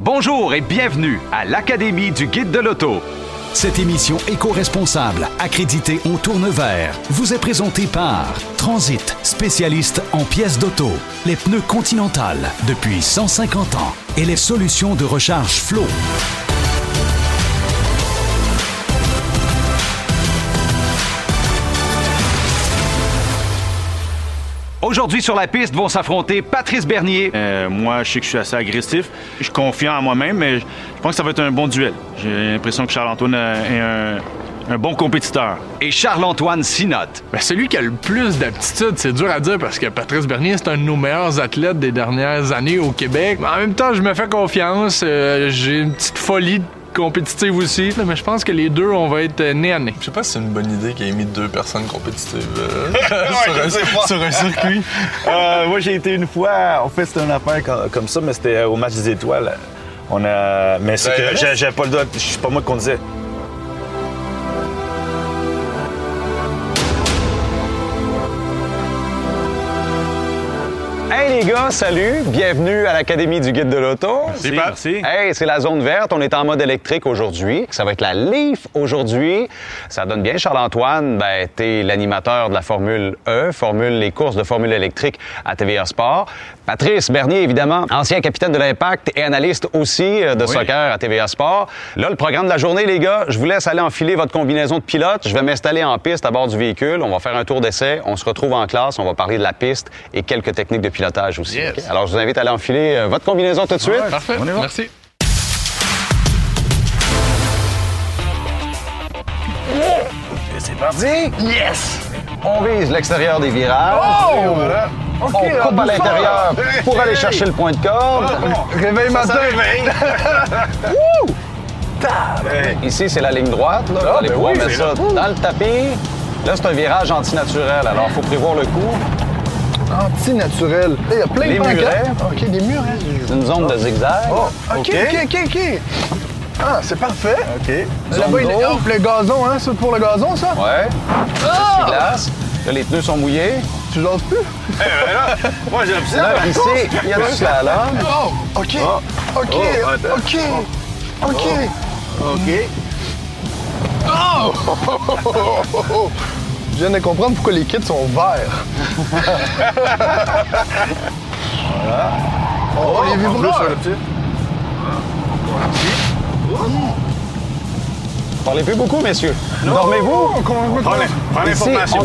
Bonjour et bienvenue à l'Académie du Guide de l'Auto. Cette émission éco-responsable, accréditée en tourne vert, vous est présentée par Transit, spécialiste en pièces d'auto, les pneus Continental depuis 150 ans et les solutions de recharge Flow. Aujourd'hui sur la piste vont s'affronter Patrice Bernier. Euh, moi, je sais que je suis assez agressif. Je suis confiant en moi-même, mais je pense que ça va être un bon duel. J'ai l'impression que Charles-Antoine est un, un bon compétiteur. Et Charles-Antoine Sinotte. Ben, celui qui a le plus d'aptitude, c'est dur à dire parce que Patrice Bernier, c'est un de nos meilleurs athlètes des dernières années au Québec. Mais en même temps, je me fais confiance. Euh, J'ai une petite folie compétitive aussi, là, mais je pense que les deux, on va être euh, nez à nez. Je sais pas si c'est une bonne idée qu'il ait mis deux personnes compétitives euh, sur, un, pas. sur un circuit. Euh, moi, j'ai été une fois. En fait, c'était une affaire co- comme ça, mais c'était au match des étoiles. On a. Mais c'est Ben, que j'ai- j'avais pas le droit. Je suis pas moi qui conduisais. Les gars, salut! Bienvenue à l'Académie du Guide de l'Auto. Merci, merci. Hey, c'est la zone verte. On est en mode électrique aujourd'hui. Ça va être la Leaf aujourd'hui. Ça donne bien, Charles-Antoine. Ben, t'es l'animateur de la Formule E, Formule, les courses de Formule électrique à TVA Sport. Patrice Bernier, évidemment, ancien capitaine de l'Impact et analyste aussi euh, de soccer à TVA Sport. Là, le programme de la journée, les gars, je vous laisse aller enfiler votre combinaison de pilote. Je vais m'installer en piste à bord du véhicule. On va faire un tour d'essai. On se retrouve en classe. On va parler de la piste et quelques techniques de pilotage aussi. Yes. Alors, je vous invite à aller enfiler euh, votre combinaison tout de suite. Parfait. Merci. Et c'est parti! Yes! On vise l'extérieur des virages. Oh! On coupe à l'intérieur pour aller chercher le point de corde. Réveil matin. Ici, c'est la ligne droite. Là. Vous allez ben pouvoir mettre ça dans le tapis. Là, c'est un virage antinaturel, alors il faut prévoir le coup. Anti-naturel. Il y a plein de murets. OK, des murets. C'est une zone de zigzag. Oh, OK, OK, OK, OK. Ah, c'est parfait. OK. Là-bas, il est... oh, le gazon, hein? C'est pour le gazon, ça? Ouais. Ah! Glace. Là, les pneus sont mouillés. Tu jases plus? Moi, j'aime ça. Là, ici, il y a du slalom. Oh, OK. OK. Oh, attends. OK. OK. OK. Je viens de comprendre pourquoi les kits sont verts. voilà. Oh, les vibreurs. Parlez plus beaucoup, messieurs. Dormez-vous? Ici, l'information.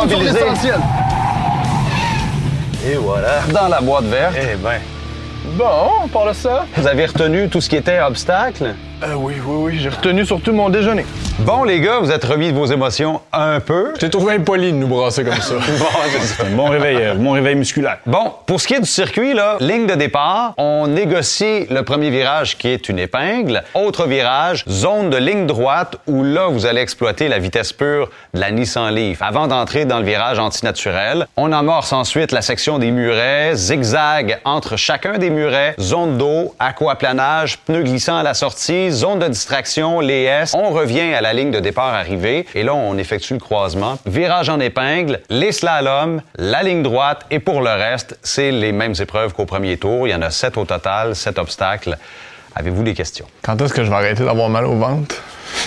on doit l'essentiel. Et voilà. dans la boîte verte. Eh ben. Bon, on parle de ça. Vous avez retenu tout ce qui était obstacle? Euh, oui, oui, oui. J'ai retenu surtout mon déjeuner. Bon, les gars, vous êtes remis de vos émotions un peu. J'ai trouvé impoli de nous brasser comme ça. C'est bon réveil, euh, bon réveil musculaire. Bon, pour ce qui est du circuit, là, ligne de départ, on négocie le premier virage qui est une épingle. Autre virage, zone de ligne droite où là, vous allez exploiter la vitesse pure de la Nissan Leaf. Avant d'entrer dans le virage antinaturel, on amorce ensuite la section des murets, zigzag entre chacun des murets, zone d'eau, aquaplanage, pneus glissants à la sortie, zone de distraction, les S. On revient à la ligne de départ arrivée et là, on effectue le croisement. Virage en épingle, les slaloms, la ligne droite et pour le reste, c'est les mêmes épreuves qu'au premier tour. Il y en a sept au total, sept obstacles. Avez-vous des questions? Quand est-ce que je vais arrêter d'avoir mal au ventre?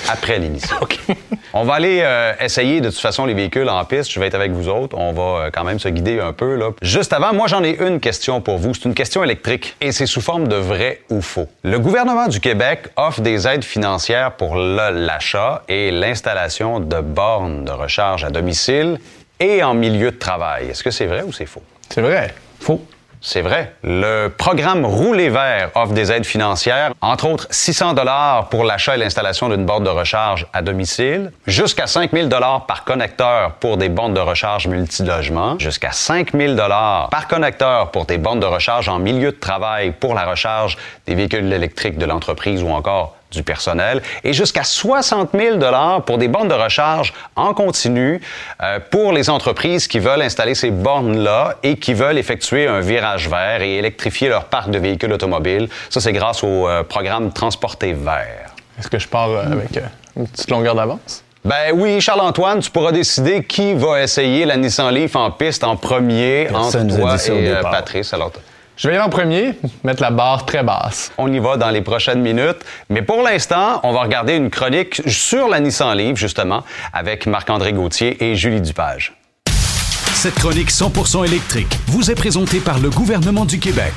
Après l'émission. On va aller euh, essayer de toute façon les véhicules en piste. Je vais être avec vous autres. On va euh, quand même se guider un peu. Là. Juste avant, moi j'en ai une question pour vous. C'est une question électrique et c'est sous forme de vrai ou faux. Le gouvernement du Québec offre des aides financières pour l'achat et l'installation de bornes de recharge à domicile et en milieu de travail. Est-ce que c'est vrai ou c'est faux? C'est vrai. Faux. C'est vrai. Le programme Rouler vert offre des aides financières, entre autres 600 dollars pour l'achat et l'installation d'une borne de recharge à domicile, jusqu'à 5000 dollars par connecteur pour des bornes de recharge multilogement, jusqu'à 5000 dollars par connecteur pour des bornes de recharge en milieu de travail pour la recharge des véhicules électriques de l'entreprise ou encore du personnel et jusqu'à 60 000 pour des bornes de recharge en continu euh, pour les entreprises qui veulent installer ces bornes-là et qui veulent effectuer un virage vert et électrifier leur parc de véhicules automobiles. Ça, c'est grâce au euh, programme Transporter vert. Est-ce que je pars euh, avec euh, une petite longueur d'avance? Ben oui, Charles-Antoine, tu pourras décider qui va essayer la Nissan Leaf en piste en premier Personne entre toi dit ça au et euh. Patrice. Alors, Je vais y aller en premier, mettre la barre très basse. On y va dans les prochaines minutes. Mais pour l'instant, on va regarder une chronique sur la Nissan Livre, justement, avec Marc-André Gauthier et Julie Dupage. Cette chronique 100% électrique vous est présentée par le gouvernement du Québec.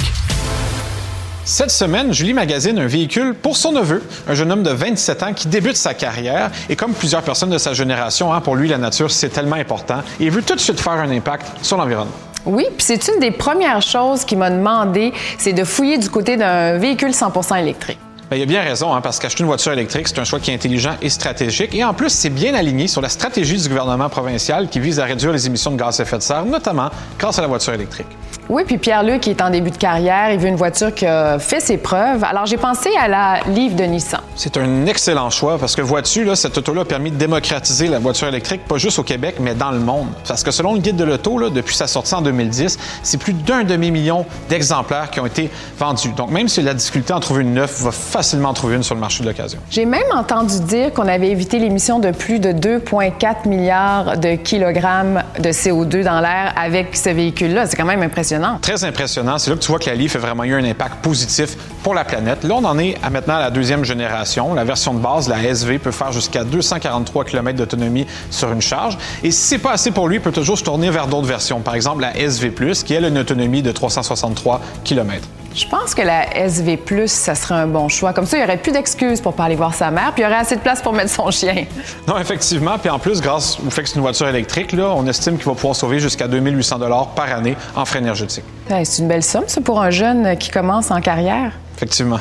Cette semaine, Julie magasine un véhicule pour son neveu, un jeune homme de 27 ans qui débute sa carrière. Et comme plusieurs personnes de sa génération, hein, pour lui, la nature, c'est tellement important. Et il veut tout de suite faire un impact sur l'environnement. Oui, puis c'est une des premières choses qu'il m'a demandé, c'est de fouiller du côté d'un véhicule 100% électrique. Bien, il a bien raison, hein, parce qu'acheter une voiture électrique, c'est un choix qui est intelligent et stratégique. Et en plus, c'est bien aligné sur la stratégie du gouvernement provincial qui vise à réduire les émissions de gaz à effet de serre, notamment grâce à la voiture électrique. Oui, puis Pierre-Luc, qui est en début de carrière, il veut une voiture qui a fait ses preuves. Alors, j'ai pensé à la Livre de Nissan. C'est un excellent choix parce que vois-tu, là, cette auto-là a permis de démocratiser la voiture électrique, pas juste au Québec, mais dans le monde. Parce que selon le guide de l'auto, depuis sa sortie en 2010, c'est plus d'un demi-million d'exemplaires qui ont été vendus. Donc, même si la difficulté à en trouver une neuve, va facilement en trouver une sur le marché de l'occasion. J'ai même entendu dire qu'on avait évité l'émission de plus de 2,4 milliards de kilogrammes de CO2 dans l'air avec ce véhicule-là. C'est quand même impressionnant. Très impressionnant. C'est là que tu vois que la Leaf a vraiment eu un impact positif pour la planète. Là, on en est maintenant à la deuxième génération. La version de base, la SV, peut faire jusqu'à 243 km d'autonomie sur une charge. Et si c'est pas assez pour lui, il peut toujours se tourner vers d'autres versions. Par exemple, la SV+, qui a une autonomie de 363 km. Je pense que la SV+, ça serait un bon choix. Comme ça, il n'y aurait plus d'excuses pour pas aller voir sa mère, puis il y aurait assez de place pour mettre son chien. Non, effectivement. Puis en plus, grâce au fait que c'est une voiture électrique, là, on estime qu'il va pouvoir sauver jusqu'à 2800 par année en frais énergétiques. C'est une belle somme, ça, pour un jeune qui commence en carrière. Effectivement.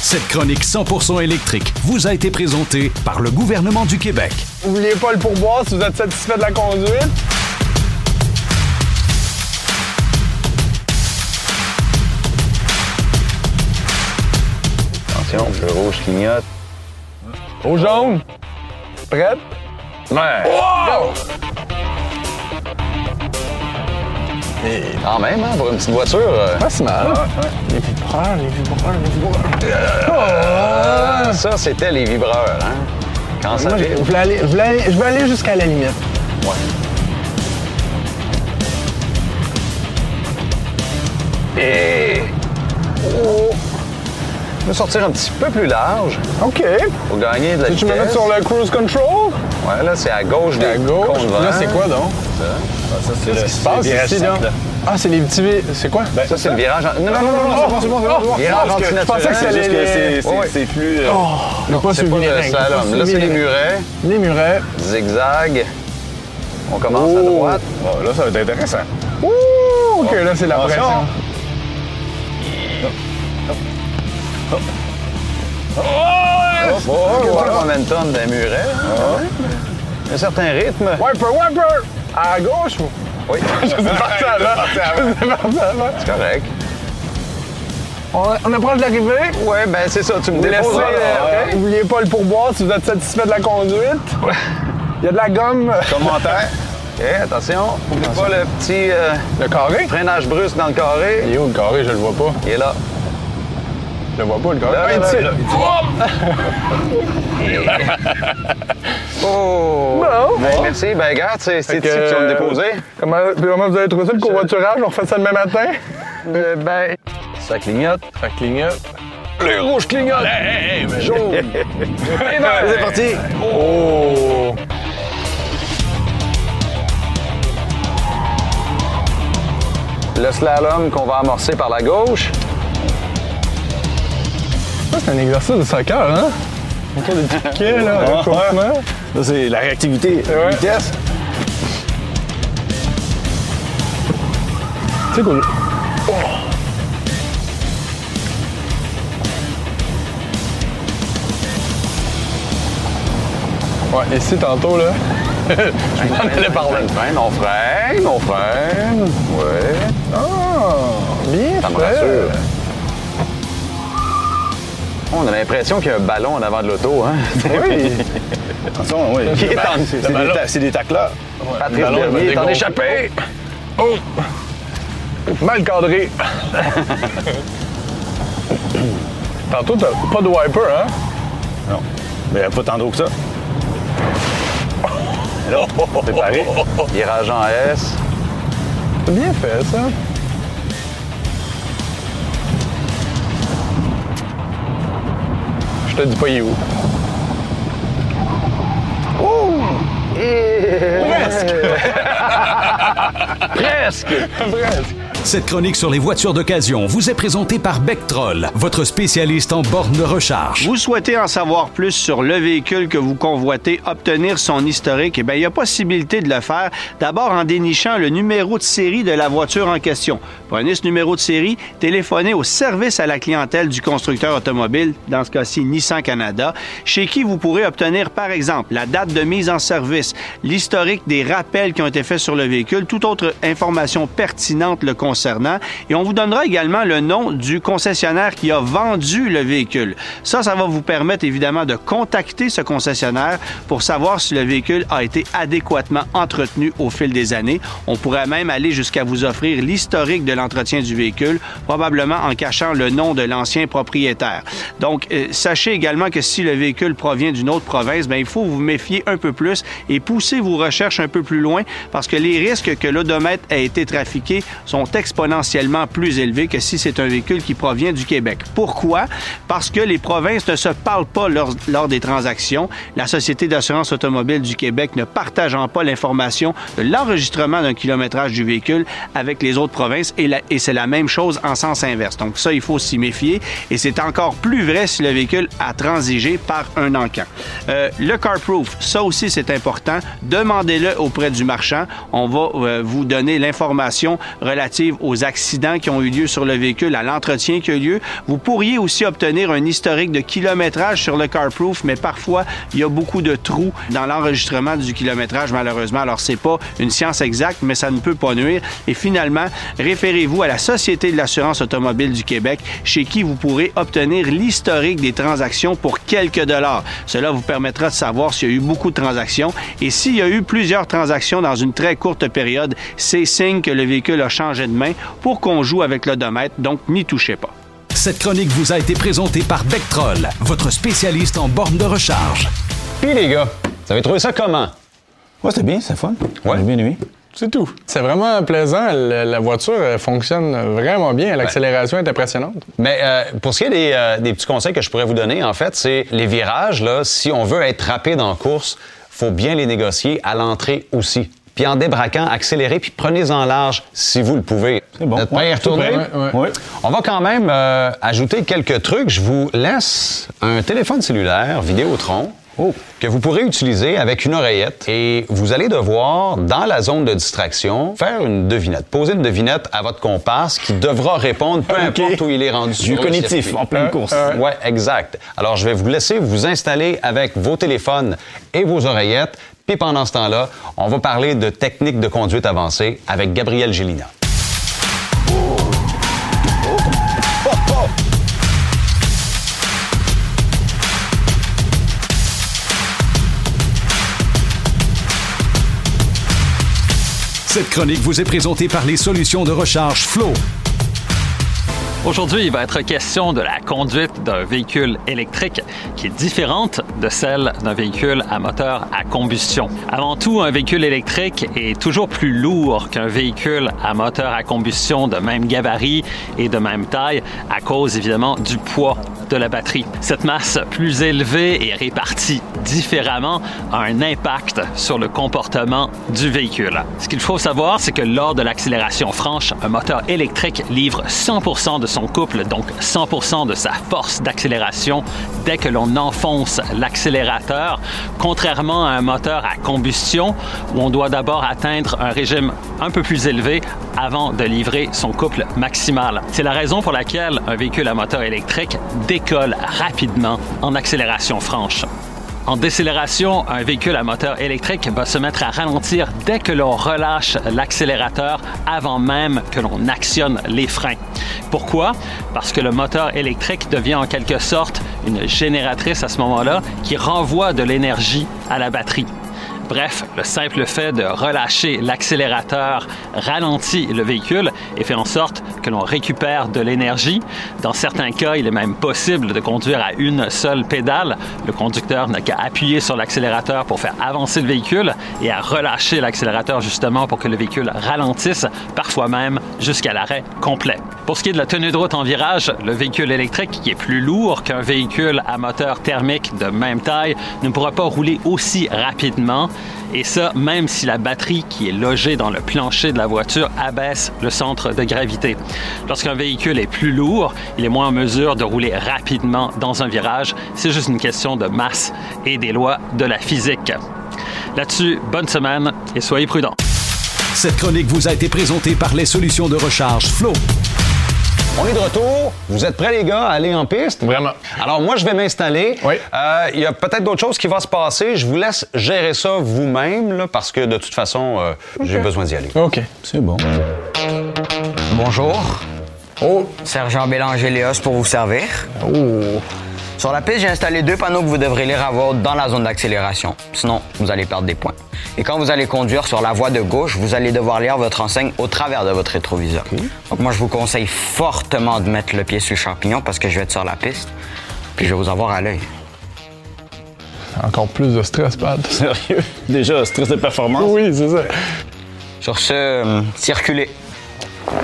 Cette chronique 100% électrique vous a été présentée par le gouvernement du Québec. N'oubliez pas le pourboire si vous êtes satisfait de la conduite? Attention, le rouge clignote. Au jaune. Prête? Ouais. Quand même, hein, pour une petite voiture. euh, Pas si mal. Les vibreurs, les vibreurs, les vibreurs. Ça, c'était les vibreurs, hein? Quand ça Moi, je vibre. voulais aller, je voulais aller, je veux aller jusqu'à la limite. Et... Oh! Sortir un petit peu plus large OK. pour gagner de la Tu vitesse. me mets sur le cruise control? Ouais, là, c'est à gauche des À gauche. Là, c'est quoi donc? Qui se passe ici, là? Ah, c'est les petits... C'est quoi? Ça, c'est le virage... en- Non, non, non, non, non, c'est bon, c'est bon, c'est bon. Virage Je pensais que c'était antinaturel. C'est c'est plus. euh, Non, C'est pas le slalom. Là, c'est les murets. Les murets. Zigzag. On commence Oh. à droite. là, ça va être intéressant. Ouh, OK, là, c'est la pression. Oh, oh, pas le momentum d'un muret. hein. Un certain rythme. Wiper, wiper! À gauche ou? Oui, C'est parti parti avant. c'est correct. On, approche de l'arrivée? Ouais, ben c'est ça, tu me déposes. euh, N'oubliez pas le pourboire si vous êtes satisfait de la conduite. Il y a de la gomme. Commentaire. OK, attention. N'oublie pas le petit euh, Le carré? freinage brusque dans le carré. Il est où le carré? Je le vois pas. Il est là. Je le vois pas, le. Là, Ah, là, là, Oh! Bon. Ben, merci. Ben, regarde, c'est ici que, tu vas me déposer. Comment, puis comment vous avez trouvé ça, le covoiturage? On refait ça demain matin? Euh, ben, ça clignote. Ça clignote. Le rouge clignote. Jaune. C'est parti. Oh! Le slalom qu'on va amorcer par la gauche. Un exercice de soccer, hein? Encore des petits piquets, là, Ah, recouvrement. Ça, c'est la réactivité. Ouais. Vitesse. Tu sais quoi? Ouais, ici, tantôt, là, je m'en allais par là. On freine, on freine, on freine. Ouais. Ah, bien Ça me rassure. On a l'impression qu'il y a un ballon en avant de l'auto, hein? Oui. Attention, oui. C'est des, tacleurs. Patrice Bernier est en dégonfler. échappé. Oh! Mal cadré. Tantôt, t'as pas de wiper, hein? Non. Mais pas tant d'eau que ça. Préparé. Virage en S. C'est bien fait, ça. Te dis pas il est où? Presque! Presque. Cette chronique sur les voitures d'occasion vous est présentée par Bectrol, votre spécialiste en borne de recharge. Vous souhaitez en savoir plus sur le véhicule que vous convoitez, obtenir son historique, eh bien, il y a possibilité de le faire. D'abord en dénichant le numéro de série de la voiture en question. Prenez ce numéro de série, téléphonez au service à la clientèle du constructeur automobile, dans ce cas-ci Nissan Canada, chez qui vous pourrez obtenir, par exemple, la date de mise en service, l'historique des rappels qui ont été faits sur le véhicule, toute autre information pertinente le concernant. Et on vous donnera également le nom du concessionnaire qui a vendu le véhicule. Ça, ça va vous permettre évidemment de contacter ce concessionnaire pour savoir si le véhicule a été adéquatement entretenu au fil des années. On pourrait même aller jusqu'à vous offrir l'historique de l'entretien du véhicule, probablement en cachant le nom de l'ancien propriétaire. Donc, euh, sachez également que si le véhicule provient d'une autre province, ben, il faut vous méfier un peu plus et pousser vos recherches un peu plus loin parce que les risques que l'odomètre ait été trafiqué sont exponentiellement plus élevés que si c'est un véhicule qui provient du Québec. Pourquoi? Parce que les provinces ne se parlent pas lors, des transactions. La Société d'assurance automobile du Québec ne partageant pas l'information de l'enregistrement d'un kilométrage du véhicule avec les autres provinces et c'est la même chose en sens inverse. Donc ça, il faut s'y méfier et c'est encore plus vrai si le véhicule a transigé par un encan. Euh, le CarProof, ça aussi c'est important. Demandez-le auprès du marchand. On va euh, vous donner l'information relative aux accidents qui ont eu lieu sur le véhicule, à l'entretien qui a eu lieu. Vous pourriez aussi obtenir un historique de kilométrage sur le CarProof, mais parfois il y a beaucoup de trous dans l'enregistrement du kilométrage malheureusement. Alors c'est pas une science exacte, mais ça ne peut pas nuire. Et finalement, référez-vous à la Société de l'assurance automobile du Québec, chez qui vous pourrez obtenir l'historique des transactions pour quelques dollars. Cela vous permettra de savoir s'il y a eu beaucoup de transactions et s'il y a eu plusieurs transactions dans une très courte période, c'est signe que le véhicule a changé de main pour qu'on joue avec l'odomètre, donc n'y touchez pas. Cette chronique vous a été présentée par Bectrol, votre spécialiste en borne de recharge. Puis les gars, vous avez trouvé ça comment? Ouais, c'était bien, c'est fun. Ouais. J'ai bien aimé. C'est tout. C'est vraiment plaisant. Le- la voiture elle fonctionne vraiment bien. L'accélération est impressionnante. Mais euh, pour ce qui est des, euh, des petits conseils que je pourrais vous donner, en fait, c'est les virages, là, si on veut être rapide en course, faut bien les négocier à l'entrée aussi. Puis en débraquant, accélérez, puis prenez-en large si vous le pouvez. C'est bon. Ouais. Ouais, Ouais. On va quand même euh, ajouter quelques trucs. Je vous laisse un téléphone cellulaire Vidéotron Oh. que vous pourrez utiliser avec une oreillette et vous allez devoir, dans la zone de distraction, faire une devinette. Poser une devinette à votre comparse qui devra répondre peu importe où il est rendu Du sur le cognitif, circuit. en pleine course. Ouais, exact. Alors, je vais vous laisser vous installer avec vos téléphones et vos oreillettes. Puis pendant ce temps-là, on va parler de techniques de conduite avancée avec Gabriel Gélina. Cette chronique vous est présentée par les solutions de recharge Flow. Aujourd'hui, il va être question de la conduite d'un véhicule électrique qui est différente de celle d'un véhicule à moteur à combustion. Avant tout, un véhicule électrique est toujours plus lourd qu'un véhicule à moteur à combustion de même gabarit et de même taille à cause évidemment du poids de la batterie. Cette masse plus élevée et répartie différemment a un impact sur le comportement du véhicule. Ce qu'il faut savoir, c'est que lors de l'accélération franche, un moteur électrique livre 100% de son couple, donc 100% de sa force d'accélération dès que l'on enfonce l'accélérateur, contrairement à un moteur à combustion où on doit d'abord atteindre un régime un peu plus élevé avant de livrer son couple maximal. C'est la raison pour laquelle un véhicule à moteur électrique rapidement en accélération franche. En décélération, un véhicule à moteur électrique va se mettre à ralentir dès que l'on relâche l'accélérateur avant même que l'on actionne les freins. Pourquoi? Parce que le moteur électrique devient en quelque sorte une génératrice à ce moment-là qui renvoie de l'énergie à la batterie. Bref, le simple fait de relâcher l'accélérateur ralentit le véhicule et fait en sorte que l'on récupère de l'énergie. Dans certains cas, il est même possible de conduire à une seule pédale. Le conducteur n'a qu'à appuyer sur l'accélérateur pour faire avancer le véhicule et à relâcher l'accélérateur justement pour que le véhicule ralentisse, parfois même jusqu'à l'arrêt complet. Pour ce qui est de la tenue de route en virage, le véhicule électrique, qui est plus lourd qu'un véhicule à moteur thermique de même taille, ne pourra pas rouler aussi rapidement. Et ça, même si la batterie qui est logée dans le plancher de la voiture abaisse le centre de gravité. Lorsqu'un véhicule est plus lourd, il est moins en mesure de rouler rapidement dans un virage. C'est juste une question de masse et des lois de la physique. Là-dessus, bonne semaine et soyez prudents. Cette chronique vous a été présentée par les solutions de recharge Flow. On est de retour. Vous êtes prêts, les gars, à aller en piste? Vraiment. Alors, moi, je vais m'installer. Oui. Euh, Il y a peut-être d'autres choses qui vont se passer. Je vous laisse gérer ça vous-même, parce que de toute façon, euh, j'ai besoin d'y aller. OK. C'est bon. Bonjour. Oh. Sergent Bélanger Léos pour vous servir. Oh. Sur la piste, j'ai installé deux panneaux que vous devrez lire à voix haute dans la zone d'accélération. Sinon, vous allez perdre des points. Et quand vous allez conduire sur la voie de gauche, vous allez devoir lire votre enseigne au travers de votre rétroviseur. Donc moi, je vous conseille fortement de mettre le pied sur le champignon parce que je vais être sur la piste. Puis je vais vous avoir à l'œil. Encore plus de stress, Pat. Sérieux? Déjà, stress de performance? Oui, c'est ça. Sur ce, euh, circulez.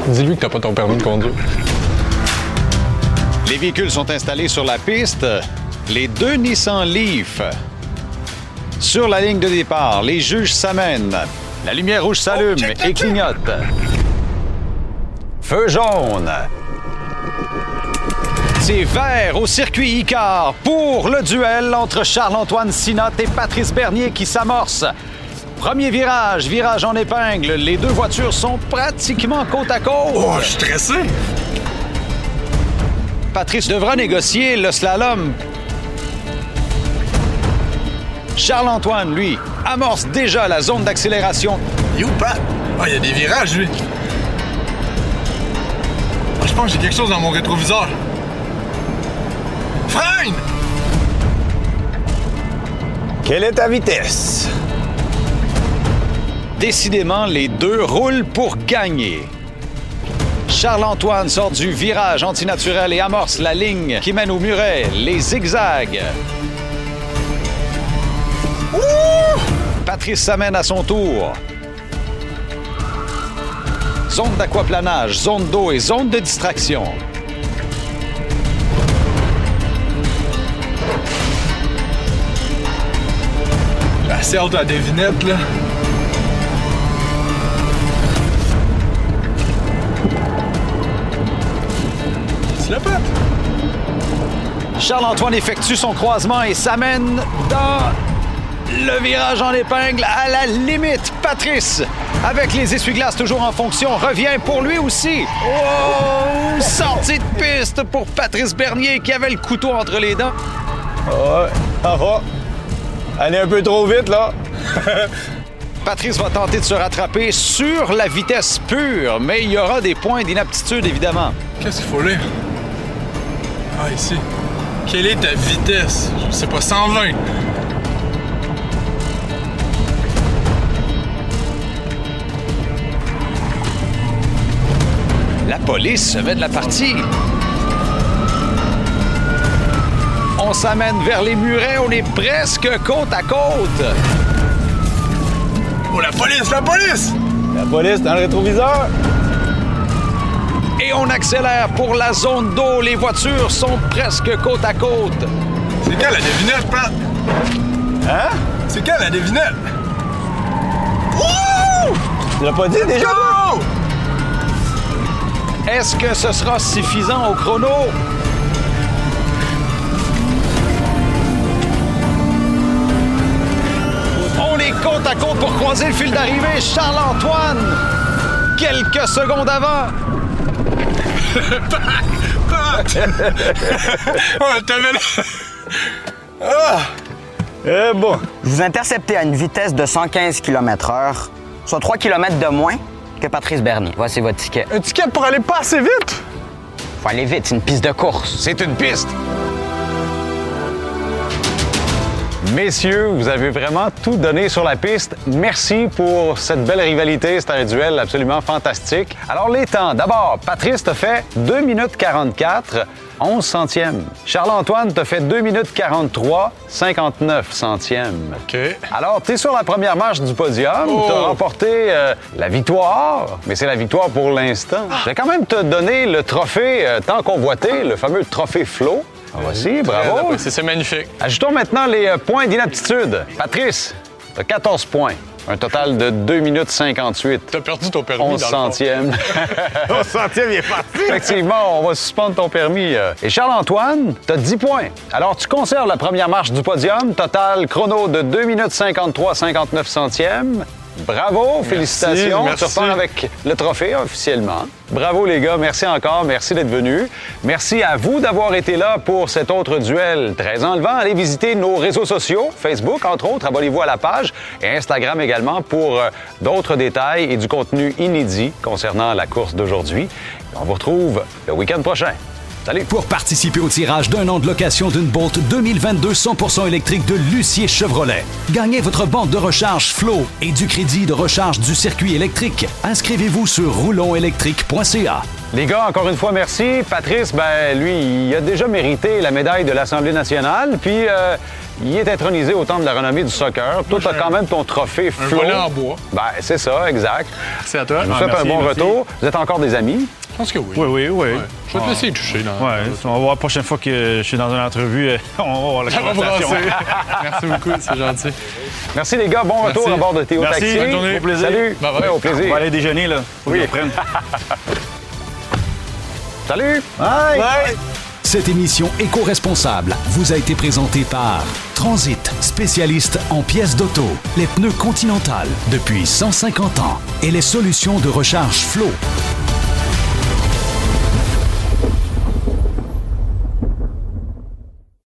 Dis-lui que t'as pas ton permis de conduire. Les véhicules sont installés sur la piste. Les deux Nissan Leaf. Sur la ligne de départ, les juges s'amènent. La lumière rouge s'allume et clignote. Feu jaune. C'est vert au circuit Icar pour le duel entre Charles-Antoine Sinotte et Patrice Bernier qui s'amorce. Premier virage, virage en épingle. Les deux voitures sont pratiquement côte à côte. Oh, je suis stressé. Patrice devra négocier le slalom. Charles-Antoine, lui, amorce déjà la zone d'accélération. You, Pat? Ah, il y a des virages, lui. Ah, je pense que j'ai quelque chose dans mon rétroviseur. Freine! Quelle est ta vitesse? Décidément, les deux roulent pour gagner. Charles-Antoine sort du virage antinaturel et amorce la ligne qui mène au muret, les zigzags. Patrice s'amène à son tour. Zone d'aquaplanage, zone d'eau et zone de distraction. La selle de la devinette, là. Charles-Antoine effectue son croisement et s'amène dans le virage en épingle à la limite. Patrice, avec les essuie-glaces toujours en fonction, revient pour lui aussi. Oh! Sortie de piste pour Patrice Bernier qui avait le couteau entre les dents. Ouais, ça va. Allez un peu trop vite, là. Patrice va tenter de se rattraper sur la vitesse pure, mais il y aura des points d'inaptitude, évidemment. Qu'est-ce qu'il faut lire? Ah, ici. Quelle est ta vitesse? Je sais pas, 120. La police se met de la partie. On s'amène vers les murets, on est presque côte à côte. Oh, la police, la police! La police dans le rétroviseur. On accélère pour la zone d'eau. Les voitures sont presque côte à côte. C'est quand la devinette, Pat? Hein? C'est quand la devinette? Tu l'as pas dit déjà? Go! Est-ce que ce sera suffisant au chrono? On est côte à côte pour croiser le fil d'arrivée. Charles-Antoine, quelques secondes avant. Pat! oh, t'avais là. Ah! Eh bon. Je vous interceptez à une vitesse de 115 km/h, soit 3 km de moins que Patrice Bernier. Voici votre ticket. Un ticket pour aller pas assez vite? Faut aller vite, c'est une piste de course. C'est une piste. Messieurs, vous avez vraiment tout donné sur la piste. Merci pour cette belle rivalité. C'était un duel absolument fantastique. Alors, les temps. D'abord, Patrice te fait 2 minutes 44. 11 centièmes. Charles-Antoine te fait 2 minutes 43, 59 centièmes. OK. Alors, tu es sur la première marche du podium. Oh. Tu as remporté euh, la victoire, mais c'est la victoire pour l'instant. Je vais quand même te donner le trophée euh, tant convoité, le fameux trophée Flo. Voici, bravo. Très apprécié, C'est magnifique. Ajoutons maintenant les euh, points d'inaptitude. Patrice, tu as 14 points. Un total de 2 minutes 58. T'as perdu ton permis 11 dans centièmes. Au centième, il est parti. Effectivement, on va suspendre ton permis. euh. Et Charles-Antoine, tu as 10 points. Alors, tu conserves la première marche du podium. Total chrono de 2 minutes 53, 59 centièmes. Bravo, félicitations. merci. Tu repars avec le trophée officiellement. Bravo les gars, merci encore, merci d'être venus. Merci à vous d'avoir été là pour cet autre duel très enlevant. Allez visiter nos réseaux sociaux, Facebook entre autres, abonnez-vous à la page et Instagram également pour euh, d'autres détails et du contenu inédit concernant la course d'aujourd'hui. On vous retrouve le week-end prochain. Pour participer au tirage d'un an de location d'une Bolt 2022 100% électrique de Lucier Chevrolet, gagnez votre bande de recharge Flow et du crédit de recharge du circuit électrique. Inscrivez-vous sur roulonélectrique.ca. Les gars, encore une fois, merci. Patrice, ben lui, il a déjà mérité la médaille de l'Assemblée nationale, puis euh, il est intronisé au temple de la renommée du soccer. Toi, tu as quand même ton trophée Un Flo. volet en bois. Ben, c'est ça, exact. C'est à toi. Je vous Ah, souhaite merci, un bon merci. retour. Vous êtes encore des amis? Je pense que oui. Oui, oui, oui. Je vais te laisser toucher. Là. Ouais, on va voir la prochaine fois que je suis dans une entrevue. euh, On va voir la Ça va conversation. brasser. Merci beaucoup, c'est gentil. Merci les gars, bon retour à bord de Théo Merci, Taxi. bonne journée. Au plaisir. Salut. Bye bye. Ouais, au On plaisir. va aller déjeuner, là. Faut Oui. que je reprenne. Salut. Cette émission éco-responsable vous a été présentée par Transit, spécialiste en pièces d'auto, les pneus Continental depuis 150 ans et les solutions de recharge Flow.